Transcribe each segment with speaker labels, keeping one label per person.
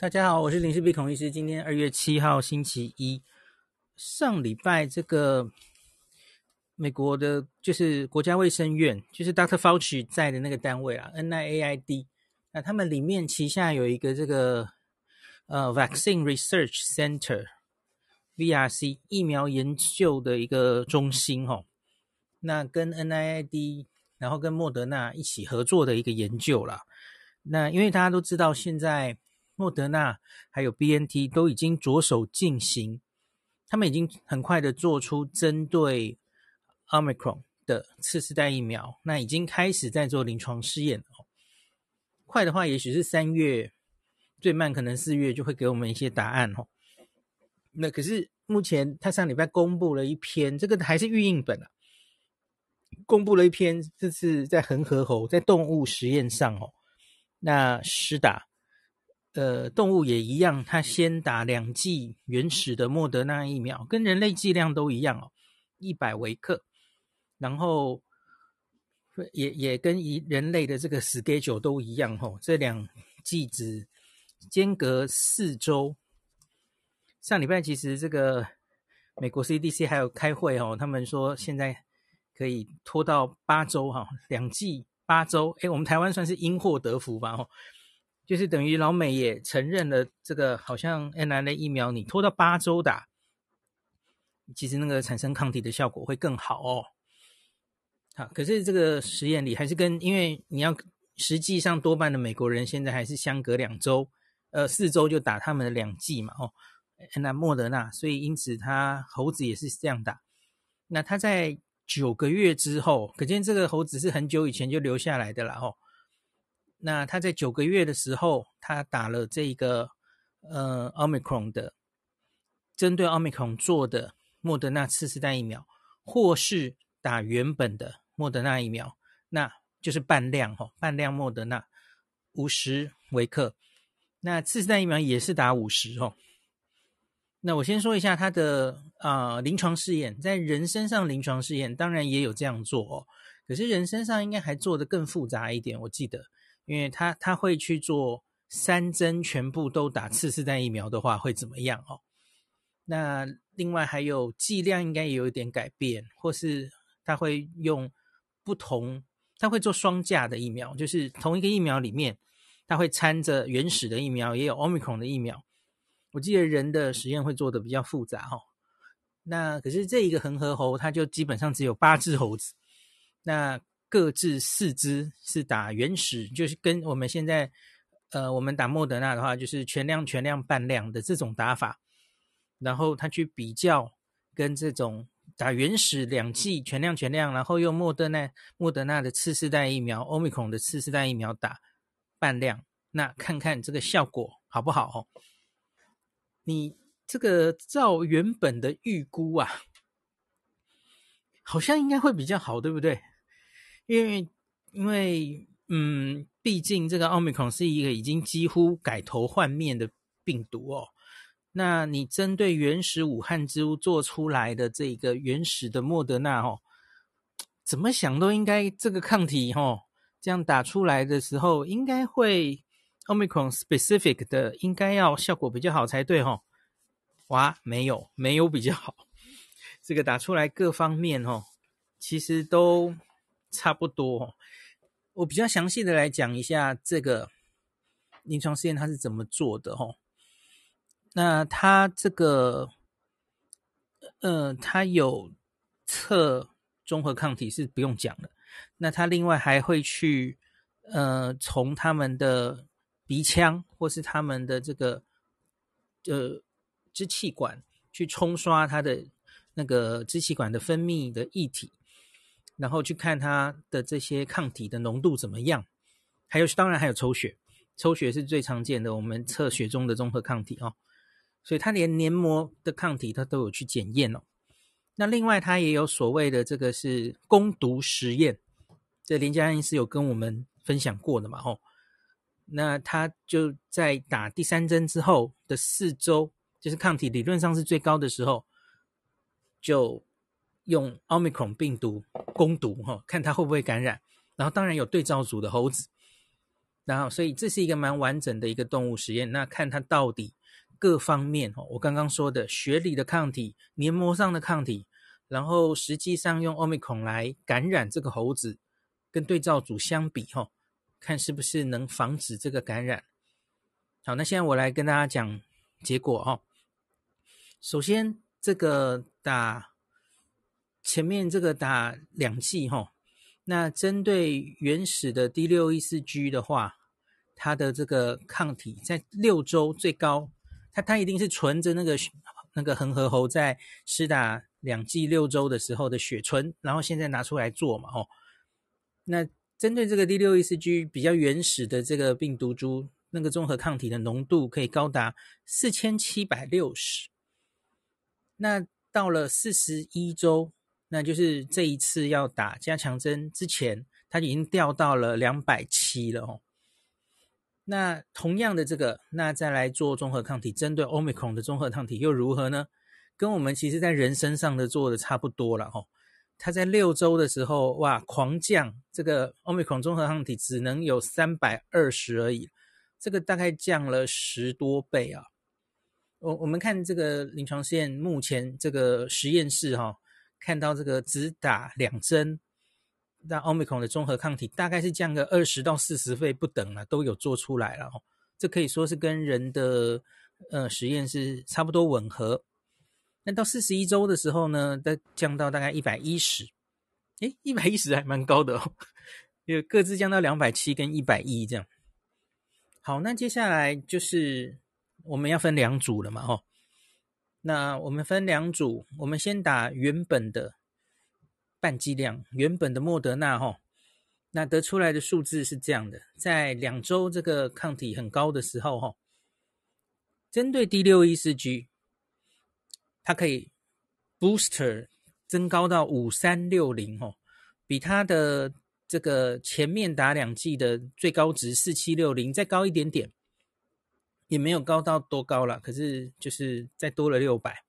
Speaker 1: 大家好，我是林氏璧孔医师。今天二月七号星期一，上礼拜这个美国的，就是国家卫生院，就是 Dr. Fauci 在的那个单位啊，NIAID。那他们里面旗下有一个这个呃 Vaccine Research Center，VRC 疫苗研究的一个中心哦。那跟 NIAID，然后跟莫德纳一起合作的一个研究啦。那因为大家都知道现在。莫德纳还有 BNT 都已经着手进行，他们已经很快的做出针对 Omicron 的次世代疫苗，那已经开始在做临床试验了。快的话，也许是三月，最慢可能四月就会给我们一些答案哦。那可是目前他上礼拜公布了一篇，这个还是预印本啊，公布了一篇，这次在恒河猴在动物实验上哦，那施打。呃，动物也一样，它先打两剂原始的莫德纳疫苗，跟人类剂量都一样哦，一百微克，然后也也跟一人类的这个 schedule 都一样哦，这两剂只间隔四周。上礼拜其实这个美国 CDC 还有开会哦，他们说现在可以拖到八周哈，两剂八周，诶，我们台湾算是因祸得福吧哦。就是等于老美也承认了这个，好像 mRNA 疫苗你拖到八周打，其实那个产生抗体的效果会更好哦。好，可是这个实验里还是跟，因为你要实际上多半的美国人现在还是相隔两周，呃，四周就打他们的两剂嘛，哦，那莫德纳，所以因此他猴子也是这样打。那他在九个月之后，可见这个猴子是很久以前就留下来的了，哦。那他在九个月的时候，他打了这个呃奥密克戎的，针对奥密克戎做的莫德纳次世代疫苗，或是打原本的莫德纳疫苗，那就是半量哈，半量莫德纳五十微克。那次世代疫苗也是打五十哦。那我先说一下他的啊、临床试验，在人身上临床试验当然也有这样做哦，可是人身上应该还做得更复杂一点，我记得。因为他他会去做三针全部都打次世代疫苗的话会怎么样哦？那另外还有剂量应该也有一点改变，或是他会用不同，他会做双价的疫苗，就是同一个疫苗里面，他会掺着原始的疫苗，也有 Omicron 的疫苗。我记得人的实验会做的比较复杂哦。那可是这一个恒河猴，它就基本上只有八只猴子。那各自四支是打原始，就是跟我们现在，呃，我们打莫德纳的话，就是全量、全量、半量的这种打法。然后他去比较跟这种打原始两剂全量、全量，然后用莫德纳、莫德纳的次世代疫苗、欧米孔的次世代疫苗打半量，那看看这个效果好不好？哦，你这个照原本的预估啊，好像应该会比较好，对不对？因为，因为，嗯，毕竟这个奥密克戎是一个已经几乎改头换面的病毒哦。那你针对原始武汉之屋做出来的这个原始的莫德纳哦，怎么想都应该这个抗体哦，这样打出来的时候，应该会奥密克戎 specific 的，应该要效果比较好才对哦。哇，没有，没有比较好，这个打出来各方面哦，其实都。差不多，我比较详细的来讲一下这个临床试验它是怎么做的哦。那它这个，呃，它有测中和抗体是不用讲的。那它另外还会去，呃，从他们的鼻腔或是他们的这个，呃，支气管去冲刷它的那个支气管的分泌的液体。然后去看它的这些抗体的浓度怎么样，还有当然还有抽血，抽血是最常见的，我们测血中的综合抗体哦。所以它连黏膜的抗体它都有去检验哦。那另外它也有所谓的这个是攻毒实验，这林佳音是有跟我们分享过的嘛？哦，那他就在打第三针之后的四周，就是抗体理论上是最高的时候，就。用奥密克戎病毒攻毒哈，看它会不会感染。然后当然有对照组的猴子，然后所以这是一个蛮完整的一个动物实验。那看它到底各方面哦，我刚刚说的血里的抗体、黏膜上的抗体，然后实际上用 Omicron 来感染这个猴子，跟对照组相比哈，看是不是能防止这个感染。好，那现在我来跟大家讲结果哈。首先，这个打前面这个打两剂哈，那针对原始的 D 六一四 G 的话，它的这个抗体在六周最高，它它一定是存着那个那个恒河猴在施打两剂六周的时候的血存，然后现在拿出来做嘛哦。那针对这个 D 六一四 G 比较原始的这个病毒株，那个综合抗体的浓度可以高达四千七百六十。那到了四十一周，那就是这一次要打加强针之前，它已经掉到了两百七了哦。那同样的这个，那再来做综合抗体，针对 Omicron 的综合抗体又如何呢？跟我们其实在人身上的做的差不多了哦。它在六周的时候，哇，狂降，这个 Omicron 综合抗体只能有三百二十而已，这个大概降了十多倍啊。我我们看这个临床试验，目前这个实验室哈、看到这个只打两针，那 Omicron 的综合抗体大概是降个二十到四十倍不等了，都有做出来了哦。这可以说是跟人的呃实验是差不多吻合。那到四十一周的时候呢，再降到大概一百一十，诶，一百一十还蛮高的哦，有各自降到两百七跟一百一这样。好，那接下来就是。我们要分两组了嘛，吼。那我们分两组，我们先打原本的半剂量，原本的莫德纳，吼。那得出来的数字是这样的，在两周这个抗体很高的时候，吼，针对 D 六一四 G，它可以 booster 增高到五三六零，吼，比它的这个前面打两剂的最高值四七六零再高一点点。也没有高到多高了，可是就是再多了六百。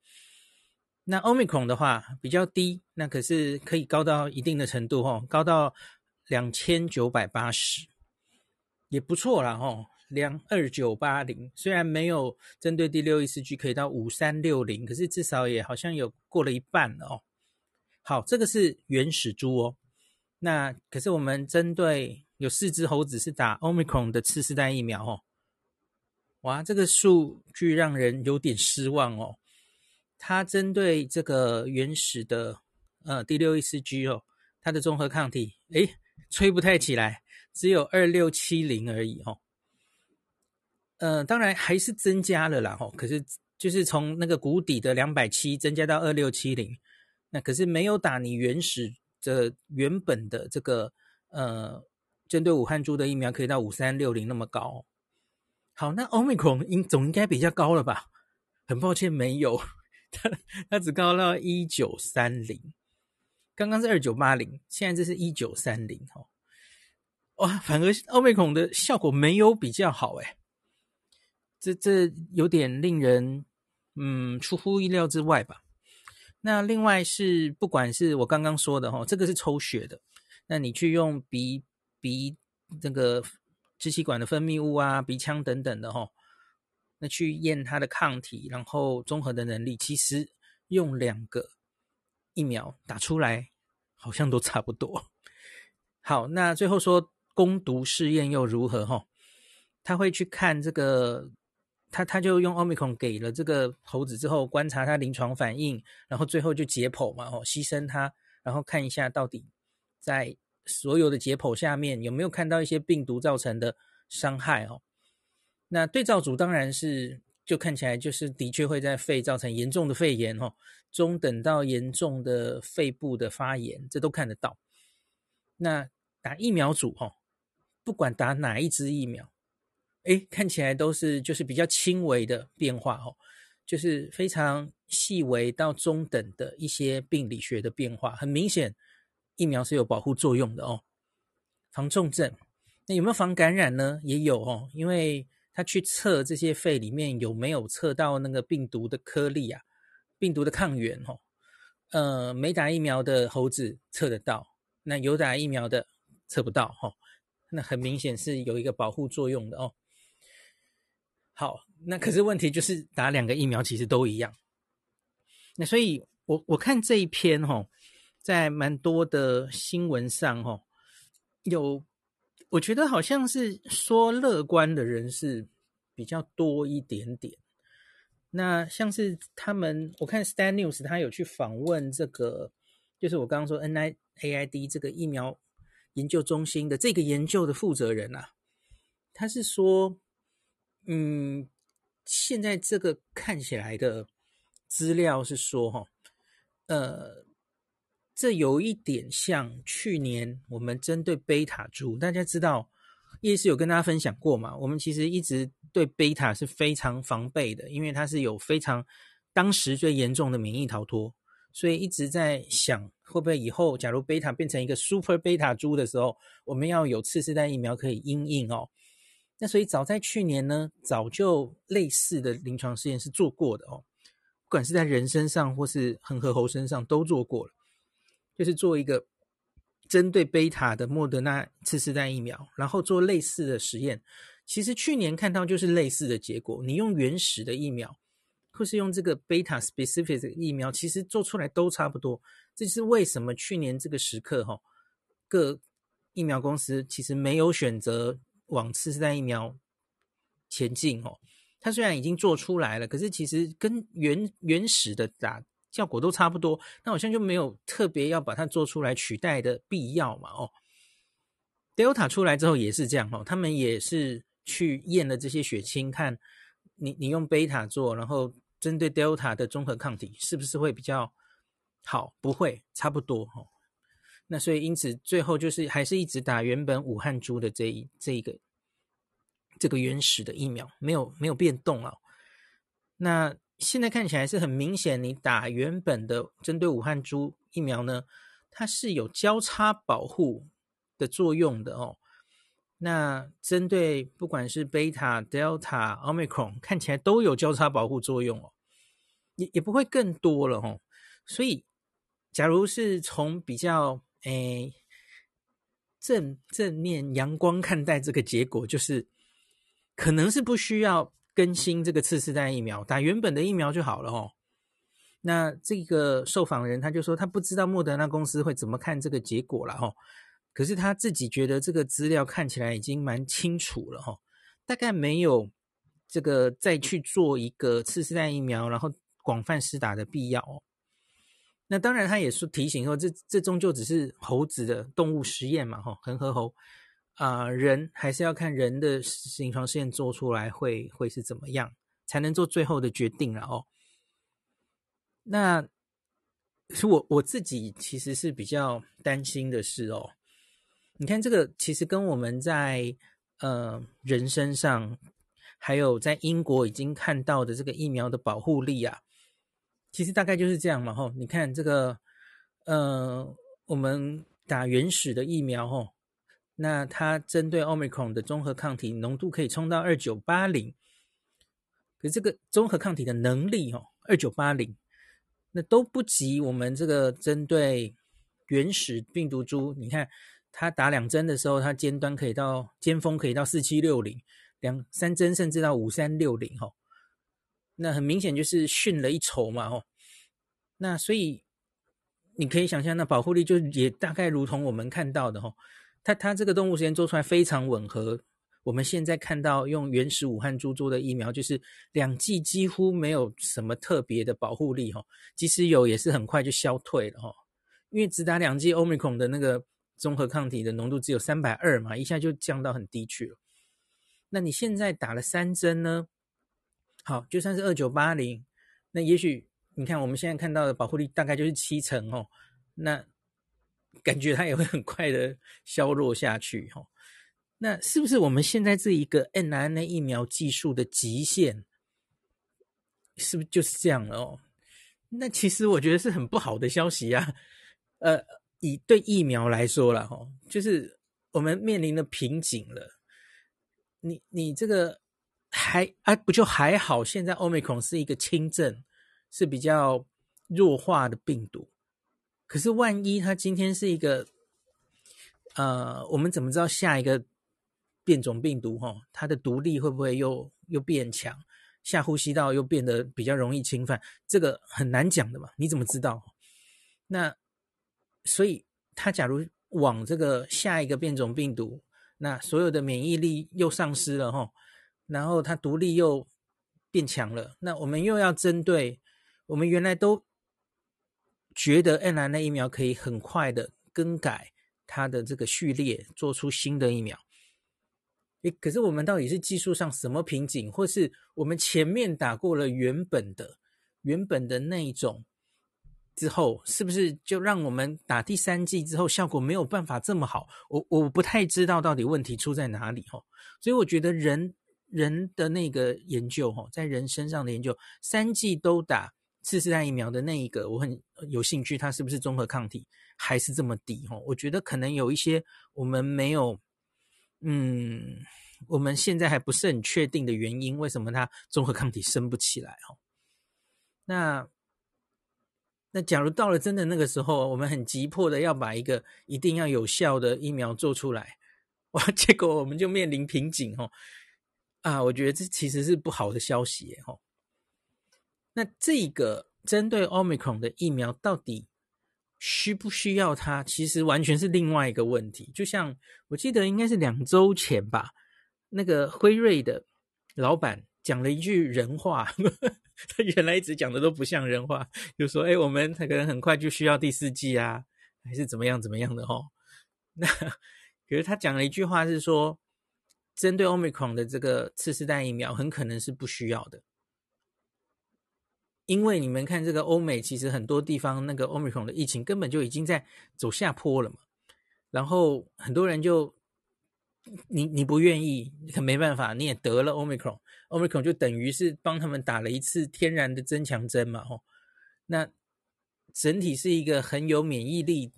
Speaker 1: 那 Omicron 的话比较低，那可是可以高到一定的程度吼，高到两千九百八十，也不错啦吼，两二九八零。虽然没有针对 D614G 可以到五三六零，可是至少也好像有过了一半了哦。好，这个是原始猪哦。那可是我们针对有四只猴子是打 Omicron 的次世代疫苗哦。哇，这个数据让人有点失望哦。它针对这个原始的呃第六一四 G 哦，它的综合抗体诶，吹不太起来，只有二六七零而已哦。呃，当然还是增加了啦哦，可是就是从那个谷底的两百七增加到二六七零，那可是没有打你原始的原本的这个呃针对武汉猪的疫苗可以到五三六零那么高。好，那 Omicron 应总应该比较高了吧？很抱歉，没有，它它只高到一九三零，刚刚是二九八零，现在这是一九三零哦。哇，反而 Omicron 的效果没有比较好诶，这这有点令人嗯出乎意料之外吧？那另外是不管是我刚刚说的哈，这个是抽血的，那你去用鼻鼻那个。支气管的分泌物啊，鼻腔等等的齁，那去验它的抗体，然后综合的能力，其实用两个疫苗打出来，好像都差不多。好，那最后说攻毒试验又如何齁？他会去看这个，他他就用 Omicron 给了这个猴子之后，观察它临床反应，然后最后就解剖嘛，哦，牺牲它，然后看一下到底在。所有的解剖下面有没有看到一些病毒造成的伤害哦？那对照组当然是就看起来就是的确会在肺造成严重的肺炎哦，中等到严重的肺部的发炎，这都看得到。那打疫苗组哦，不管打哪一支疫苗，诶，看起来都是就是比较轻微的变化哦，就是非常细微到中等的一些病理学的变化，很明显。疫苗是有保护作用的哦，防重症。那有没有防感染呢？也有哦，因为他去测这些肺里面有没有测到那个病毒的颗粒啊，病毒的抗原哦。呃，没打疫苗的猴子测得到，那有打疫苗的测不到哈、哦。那很明显是有一个保护作用的哦。好，那可是问题就是打两个疫苗其实都一样。那所以我我看这一篇哈、哦，在蛮多的新闻上哈、哦，有我觉得好像是说乐观的人是比较多一点点。那像是他们，我看 Stan News 他有去访问这个，就是我刚刚说 NIAID 这个疫苗研究中心的这个研究的负责人啊，他是说，嗯，现在这个看起来的资料是说，哈，呃，这有一点像去年我们针对贝塔株，大家知道。叶师有跟大家分享过嘛？我们其实一直对贝塔是非常防备的，因为它是有非常当时最严重的免疫逃脱，所以一直在想会不会以后假如贝塔变成一个 super 贝塔株的时候，我们要有次世代疫苗可以因应哦。那所以早在去年呢，早就类似的临床试验是做过的哦，不管是在人身上或是恒河猴身上都做过了，就是做一个。针对贝塔的莫德纳次世代疫苗，然后做类似的实验，其实去年看到就是类似的结果。你用原始的疫苗，或是用这个贝塔 specific 的疫苗，其实做出来都差不多。这是为什么去年这个时刻，哈，各疫苗公司其实没有选择往次世代疫苗前进，哦。它虽然已经做出来了，可是其实跟原原始的打。效果都差不多，那好像就没有特别要把它做出来取代的必要嘛？哦，Delta 出来之后也是这样哦，他们也是去验了这些血清，看你你用贝塔做，然后针对 Delta 的综合抗体是不是会比较好？不会，差不多哦。那所以因此最后就是还是一直打原本武汉株的这一这一个这个原始的疫苗，没有没有变动啊。那。现在看起来是很明显，你打原本的针对武汉株疫苗呢，它是有交叉保护的作用的哦。那针对不管是贝塔、Delta、Omicron，看起来都有交叉保护作用哦，也也不会更多了哦。所以，假如是从比较诶正正面阳光看待这个结果，就是可能是不需要。更新这个次世代疫苗，打原本的疫苗就好了哦。那这个受访人他就说，他不知道莫德纳公司会怎么看这个结果了哦。可是他自己觉得这个资料看起来已经蛮清楚了哦，大概没有这个再去做一个次世代疫苗，然后广泛施打的必要哦。那当然，他也说提醒说，这这终究只是猴子的动物实验嘛，哈，恒河猴。啊、人还是要看人的临床试验做出来会会是怎么样，才能做最后的决定了哦。那是我我自己其实是比较担心的是哦，你看这个其实跟我们在呃人身上，还有在英国已经看到的这个疫苗的保护力啊，其实大概就是这样嘛吼。你看这个呃，我们打原始的疫苗吼。那它针对 Omicron 的综合抗体浓度可以冲到二九八零，可是这个综合抗体的能力哦，二九八零，那都不及我们这个针对原始病毒株。你看，它打两针的时候，它尖端可以到尖峰可以到四七六零，两三针甚至到五三六零哈。那很明显就是逊了一筹嘛哦。那所以你可以想象，那保护力就也大概如同我们看到的哈。它它这个动物实验做出来非常吻合，我们现在看到用原始武汉株做的疫苗，就是两剂几乎没有什么特别的保护力哈，即使有也是很快就消退了哈，因为只打两剂 Omicron 的那个综合抗体的浓度只有三百二嘛，一下就降到很低去了。那你现在打了三针呢？好，就算是二九八零，那也许你看我们现在看到的保护力大概就是七成哦，那。感觉它也会很快的削弱下去，哈。那是不是我们现在这一个 mRNA 疫苗技术的极限，是不是就是这样了哦？那其实我觉得是很不好的消息啊。呃，以对疫苗来说了，哈，就是我们面临的瓶颈了。你你这个还啊不就还好？现在 Omicron 是一个轻症，是比较弱化的病毒。可是万一他今天是一个，呃，我们怎么知道下一个变种病毒哈，它的毒力会不会又又变强？下呼吸道又变得比较容易侵犯，这个很难讲的嘛？你怎么知道？那所以他假如往这个下一个变种病毒，那所有的免疫力又丧失了哈，然后它毒力又变强了，那我们又要针对我们原来都觉得 n r n a 疫苗可以很快的更改它的这个序列，做出新的疫苗。诶，可是我们到底是技术上什么瓶颈，或是我们前面打过了原本的、原本的那一种之后，是不是就让我们打第三剂之后效果没有办法这么好？我我不太知道到底问题出在哪里哈。所以我觉得人人的那个研究哈，在人身上的研究，三剂都打次世代疫苗的那一个，我很有兴趣，它是不是综合抗体还是这么低哈？我觉得可能有一些我们没有。嗯，我们现在还不是很确定的原因，为什么它综合抗体升不起来？哦，那那假如到了真的那个时候，我们很急迫的要把一个一定要有效的疫苗做出来，哇，结果我们就面临瓶颈哦。啊，我觉得这其实是不好的消息哦。那这个针对 Omicron 的疫苗到底？需不需要它？其实完全是另外一个问题。就像我记得应该是两周前吧，那个辉瑞的老板讲了一句人话，他原来一直讲的都不像人话，就说：“哎，我们可能很快就需要第四剂啊，还是怎么样怎么样的哦。”那可是他讲了一句话是说，针对 Omicron 的这个次世代疫苗，很可能是不需要的。因为你们看这个欧美，其实很多地方那个 Omicron 的疫情根本就已经在走下坡了嘛。然后很多人就你你不愿意，可没办法，你也得了 Omicron，Omicron 就等于是帮他们打了一次天然的增强针嘛。吼，那整体是一个很有免疫力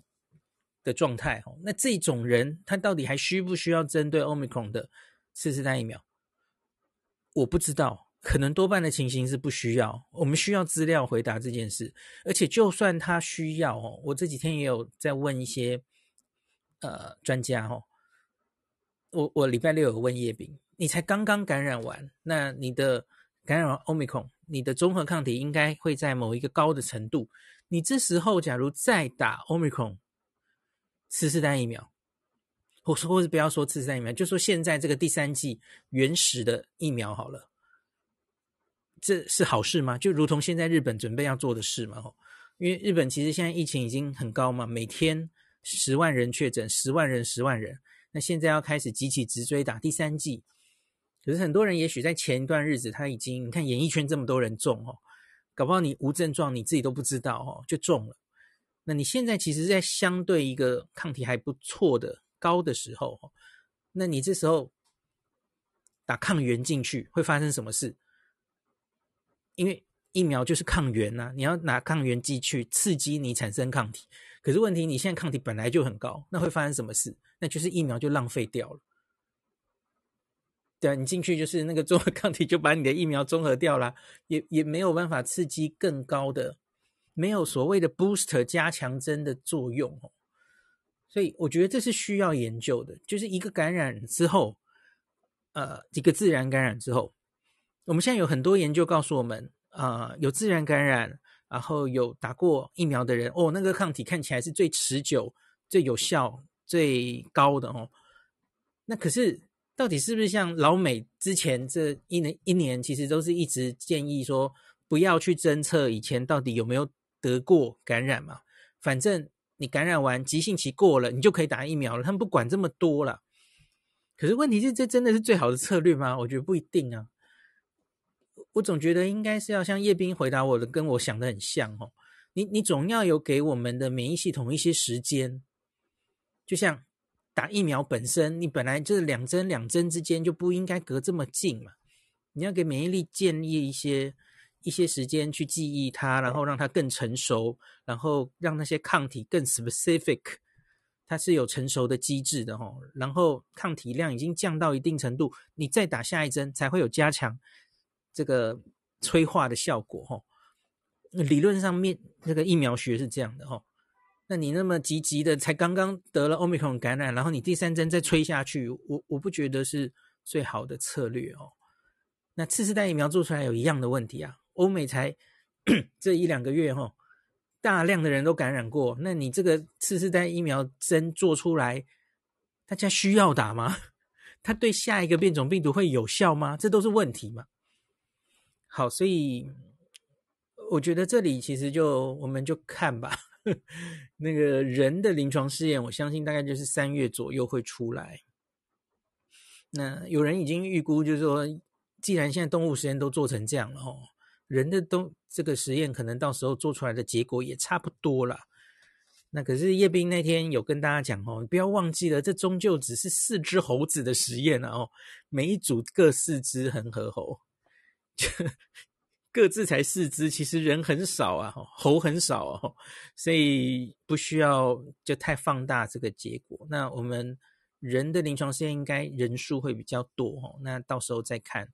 Speaker 1: 的状态。吼，那这种人他到底还需不需要针对 Omicron 的次世代疫苗？我不知道。可能多半的情形是不需要，我们需要资料回答这件事。而且就算他需要哦，我这几天也有在问一些呃专家哦。我我礼拜六有问叶炳，你才刚刚感染完，那你的感染完 Omicron，你的综合抗体应该会在某一个高的程度。你这时候假如再打 Omicron 次世代疫苗，或或是不要说次世代疫苗，就说现在这个第三季原始的疫苗好了。这是好事吗？就如同现在日本准备要做的事嘛，因为日本其实现在疫情已经很高嘛，每天十万人确诊，十万人，十万人。那现在要开始集体直追打第三剂，可是很多人也许在前一段日子他已经，你看演艺圈这么多人中哦，搞不好你无症状你自己都不知道哦，就中了。那你现在其实，在相对一个抗体还不错的高的时候，那你这时候打抗原进去会发生什么事？因为疫苗就是抗原呐、你要拿抗原剂去刺激你产生抗体，可是问题你现在抗体本来就很高，那会发生什么事？那就是疫苗就浪费掉了。对啊，你进去就是那个综合 抗体就把你的疫苗综合掉了，也也没有办法刺激更高的，没有所谓的 booster 加强针的作用哦。所以我觉得这是需要研究的，就是一个感染之后，呃，一个自然感染之后。我们现在有很多研究告诉我们，啊、呃，有自然感染，然后有打过疫苗的人，哦，那个抗体看起来是最持久、最有效、最高的哦。那可是到底是不是像老美之前这一年一年，其实都是一直建议说，不要去侦测以前到底有没有得过感染嘛？反正你感染完急性期过了，你就可以打疫苗了。他们不管这么多了。可是问题是，这真的是最好的策略吗？我觉得不一定啊。我总觉得应该是要像叶斌回答我的，跟我想的很像哦。你你总要有给我们的免疫系统一些时间，就像打疫苗本身，你本来就是两针两针之间就不应该隔这么近嘛。你要给免疫力建立一些一些时间去记忆它，然后让它更成熟，然后让那些抗体更 specific，它是有成熟的机制的哦。然后抗体量已经降到一定程度，你再打下一针才会有加强。这个催化的效果，哈，理论上面这个疫苗学是这样的，哈。那你那么急急的，才刚刚得了 Omicron 感染，然后你第三针再催下去，我我不觉得是最好的策略哦。那次世代疫苗做出来有一样的问题啊，欧美才 这一两个月哈、哦，大量的人都感染过，那你这个次世代疫苗针做出来，大家需要打吗？它对下一个变种病毒会有效吗？这都是问题嘛。好，所以我觉得这里其实就我们就看吧。那个人的临床试验，我相信大概就是三月左右会出来。那有人已经预估，就是说，既然现在动物实验都做成这样了，哦，人的都这个实验可能到时候做出来的结果也差不多了。那可是叶斌那天有跟大家讲哦，你不要忘记了，这终究只是四只猴子的实验哦，每一组各四只恒河猴。各自才四只，其实人很少啊，猴很少哦，所以不需要就太放大这个结果。那我们人的临床试验应该人数会比较多哦，那到时候再看，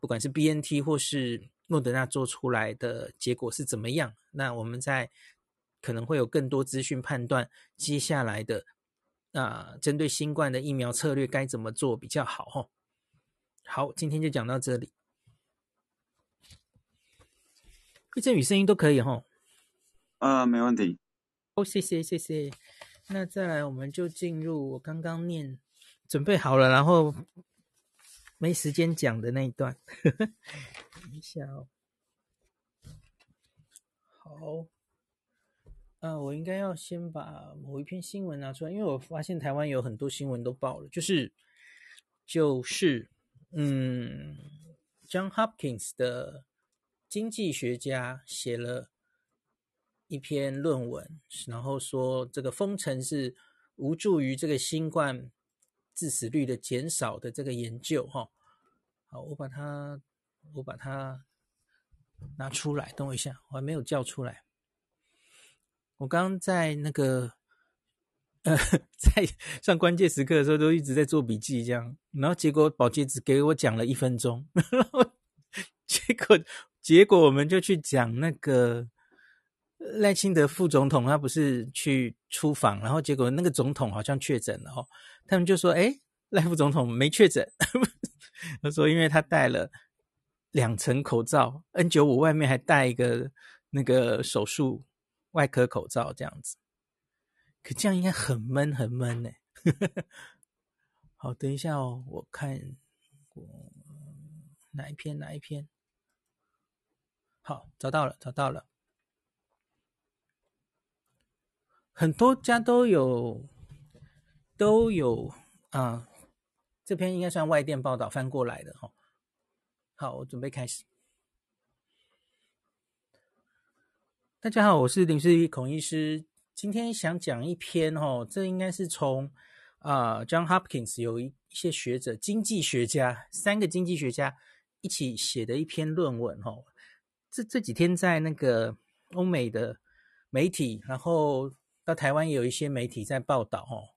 Speaker 1: 不管是 BNT 或是莫德纳做出来的结果是怎么样，那我们在可能会有更多资讯判断接下来的啊，针对新冠的疫苗策略该怎么做比较好哦。好，今天就讲到这里。一阵雨声音都可以哈，
Speaker 2: 啊、呃，没问题。
Speaker 1: 哦，谢谢谢谢。那再来，我们就进入我刚刚念准备好了，然后没时间讲的那一段。等一下哦。好，啊、呃，我应该要先把某一篇新闻拿出来，因为我发现台湾有很多新闻都爆了，就是就是嗯，John Hopkins 的。经济学家写了一篇论文，然后说这个封城是无助于这个新冠致死率的减少的这个研究。哈，好，我把它我把它拿出来，等我一下，我还没有叫出来。我刚在那个呃，在上关键时刻的时候，都一直在做笔记，这样，然后结果保洁只给我讲了一分钟，然后结果。结果我们就去讲那个赖清德副总统，他不是去出访，然后结果那个总统好像确诊了哦。他们就说：“哎，赖副总统没确诊。”他说：“因为他戴了两层口罩，N95 外面还戴一个那个手术外科口罩，这样子。可这样应该很闷，很闷呢。”好，等一下哦，我看我哪一篇，哪一篇。好，找到了，找到了。很多家都有，都有啊。这篇应该算外电报道翻过来的哈。好，我准备开始。大家好，我是林世一孔医师。今天想讲一篇哈，这应该是从啊 John Hopkins 有一些学者、经济学家，三个经济学家一起写的一篇论文哈。这这几天在那个欧美的媒体，然后到台湾也有一些媒体在报道哦。